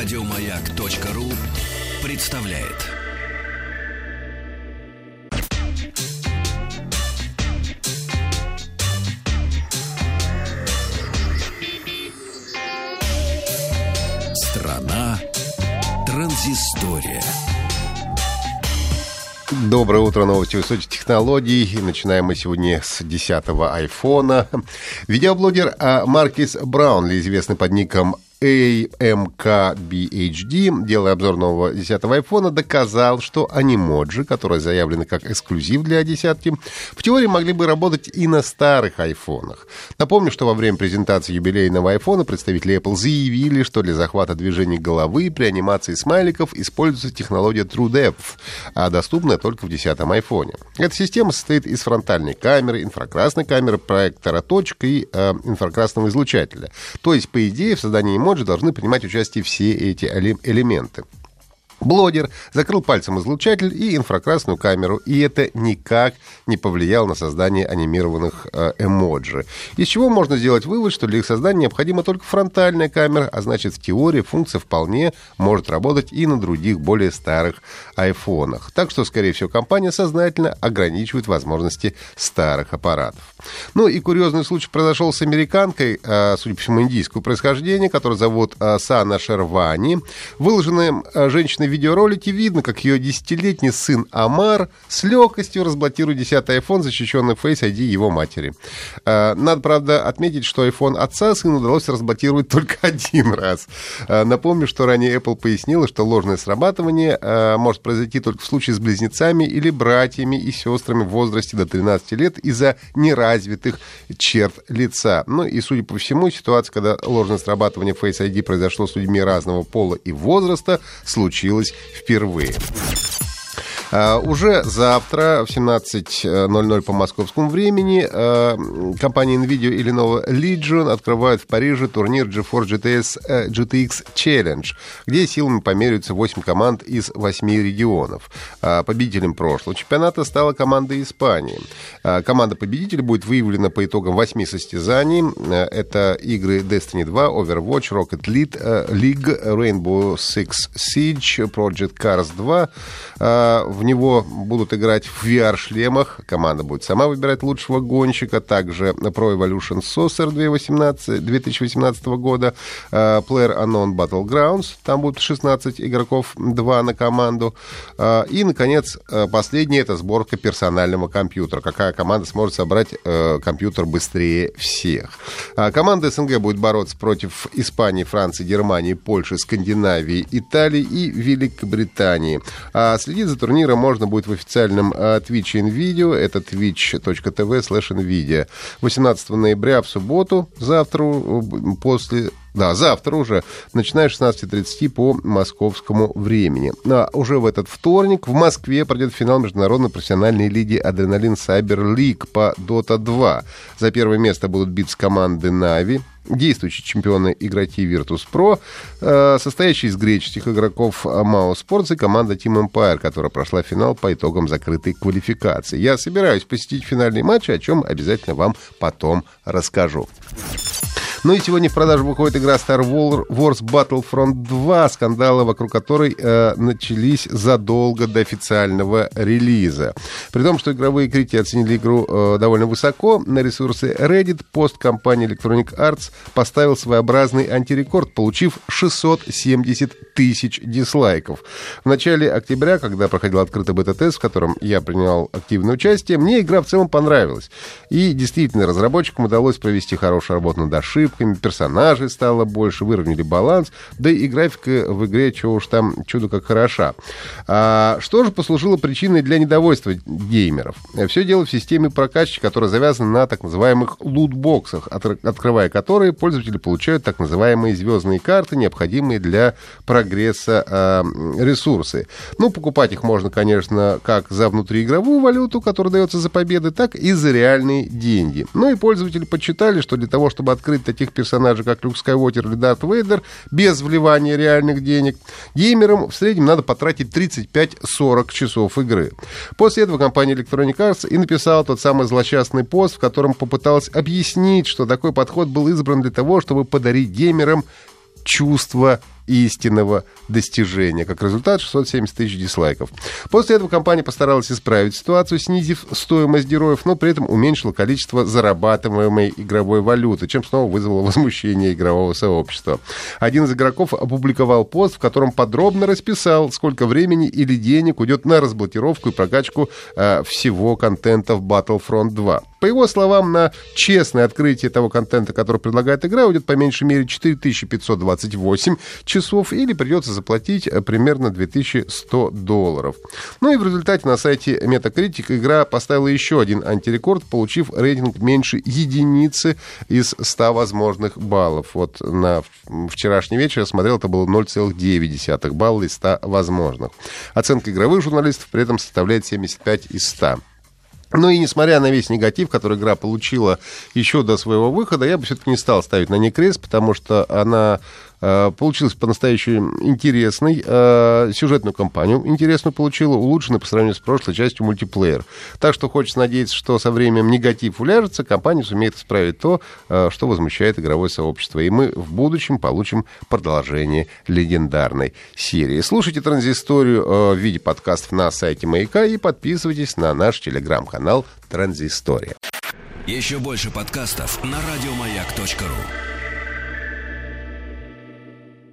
Радиомаяк.ру представляет. Страна транзистория. Доброе утро, новости высоких технологий. Начинаем мы сегодня с 10-го айфона. Видеоблогер а, Маркис Браунли, известный под ником AMKBHD, делая обзор нового 10-го айфона, доказал, что анимоджи, которые заявлены как эксклюзив для 10 в теории могли бы работать и на старых айфонах. Напомню, что во время презентации юбилейного айфона представители Apple заявили, что для захвата движений головы при анимации смайликов используется технология TrueDepth, а доступная только в 10-м айфоне. Эта система состоит из фронтальной камеры, инфракрасной камеры, проектора точек и э, инфракрасного излучателя. То есть, по идее, в создании эмоджи должны принимать участие все эти элементы. Блогер закрыл пальцем излучатель и инфракрасную камеру, и это никак не повлияло на создание анимированных э, эмоджи. Из чего можно сделать вывод, что для их создания необходима только фронтальная камера, а значит в теории функция вполне может работать и на других более старых айфонах. Так что, скорее всего, компания сознательно ограничивает возможности старых аппаратов. Ну и курьезный случай произошел с американкой, э, судя по всему, индийского происхождения, которую зовут э, Сана Шервани. Выложенная женщиной видеоролике видно, как ее десятилетний сын Амар с легкостью разблокирует 10 iPhone, защищенный Face ID его матери. А, надо, правда, отметить, что iPhone отца сыну удалось разблокировать только один раз. А, напомню, что ранее Apple пояснила, что ложное срабатывание а, может произойти только в случае с близнецами или братьями и сестрами в возрасте до 13 лет из-за неразвитых черт лица. Ну и, судя по всему, ситуация, когда ложное срабатывание Face ID произошло с людьми разного пола и возраста, случилась случилось впервые. А, уже завтра в 17.00 по московскому времени а, компания NVIDIA и Lenovo Legion открывают в Париже турнир GeForce GTS, э, GTX Challenge, где силами померяются 8 команд из 8 регионов. А, победителем прошлого чемпионата стала команда Испании. Команда победителя будет выявлена по итогам 8 состязаний. Это игры Destiny 2, Overwatch, Rocket э, League Rainbow Six Siege, Project Cars 2. В него будут играть в VR-шлемах. Команда будет сама выбирать лучшего гонщика. Также Pro Evolution Saucer 2018, 2018 года. Э, Player Unknown Battlegrounds. Там будет 16 игроков, 2 на команду. Э, и, наконец, э, последний — это сборка персонального компьютера. Какая команда сможет собрать компьютер быстрее всех. Команда СНГ будет бороться против Испании, Франции, Германии, Польши, Скандинавии, Италии и Великобритании. Следить за турниром эфира можно будет в официальном Twitch NVIDIA, это twitch.tv slash NVIDIA. 18 ноября в субботу, завтра, после да, завтра уже, начиная с 16.30 по московскому времени. А уже в этот вторник в Москве пройдет финал международной профессиональной лиги «Адреналин Сайбер Лиг» по Dota 2. За первое место будут биться команды «Нави», действующие чемпионы игроки Virtus.pro, э, состоящие из греческих игроков Mao Sports и команда Team Empire, которая прошла финал по итогам закрытой квалификации. Я собираюсь посетить финальный матч, о чем обязательно вам потом расскажу. Ну и сегодня в продажу выходит игра Star Wars Battlefront 2, скандалы вокруг которой э, начались задолго до официального релиза. При том, что игровые критики оценили игру э, довольно высоко, на ресурсе Reddit пост компании Electronic Arts поставил своеобразный антирекорд, получив 670 тысяч дизлайков. В начале октября, когда проходил открытый бета-тест, в котором я принял активное участие, мне игра в целом понравилась. И действительно, разработчикам удалось провести хорошую работу над ошибками, ошибками, персонажей стало больше, выровняли баланс, да и графика в игре, чего уж там, чудо как хороша. А, что же послужило причиной для недовольства геймеров? Все дело в системе прокачки, которая завязана на так называемых лутбоксах, от, открывая которые пользователи получают так называемые звездные карты, необходимые для прогресса а, ресурсы. Ну, покупать их можно, конечно, как за внутриигровую валюту, которая дается за победы, так и за реальные деньги. Ну и пользователи подсчитали, что для того, чтобы открыть таких персонажей, как Люк Скайуокер или Дарт Вейдер, без вливания реальных денег, геймерам в среднем надо потратить 35-40 часов игры. После этого компания Electronic Arts и написала тот самый злосчастный пост, в котором попыталась объяснить, что такой подход был избран для того, чтобы подарить геймерам чувство истинного достижения. Как результат, 670 тысяч дизлайков. После этого компания постаралась исправить ситуацию, снизив стоимость героев, но при этом уменьшила количество зарабатываемой игровой валюты, чем снова вызвало возмущение игрового сообщества. Один из игроков опубликовал пост, в котором подробно расписал, сколько времени или денег уйдет на разблокировку и прокачку э, всего контента в Battlefront 2. По его словам, на честное открытие того контента, который предлагает игра, уйдет по меньшей мере 4528 часов или придется заплатить э, примерно 2100 долларов. Ну и в результате на сайте Metacritic игра поставила еще один антирекорд, получив рейтинг меньше единицы из 100 возможных баллов. Вот на вчерашний вечер я смотрел, это было 0,9 балла из 100 возможных. Оценка игровых журналистов при этом составляет 75 из 100. Ну и несмотря на весь негатив, который игра получила еще до своего выхода, я бы все-таки не стал ставить на ней крест, потому что она получилась по-настоящему интересной. Э, сюжетную кампанию интересную получила, улучшенную по сравнению с прошлой частью мультиплеер. Так что хочется надеяться, что со временем негатив уляжется, компания сумеет исправить то, э, что возмущает игровое сообщество. И мы в будущем получим продолжение легендарной серии. Слушайте транзисторию в виде подкастов на сайте Маяка и подписывайтесь на наш телеграм-канал Транзистория. Еще больше подкастов на радиомаяк.ру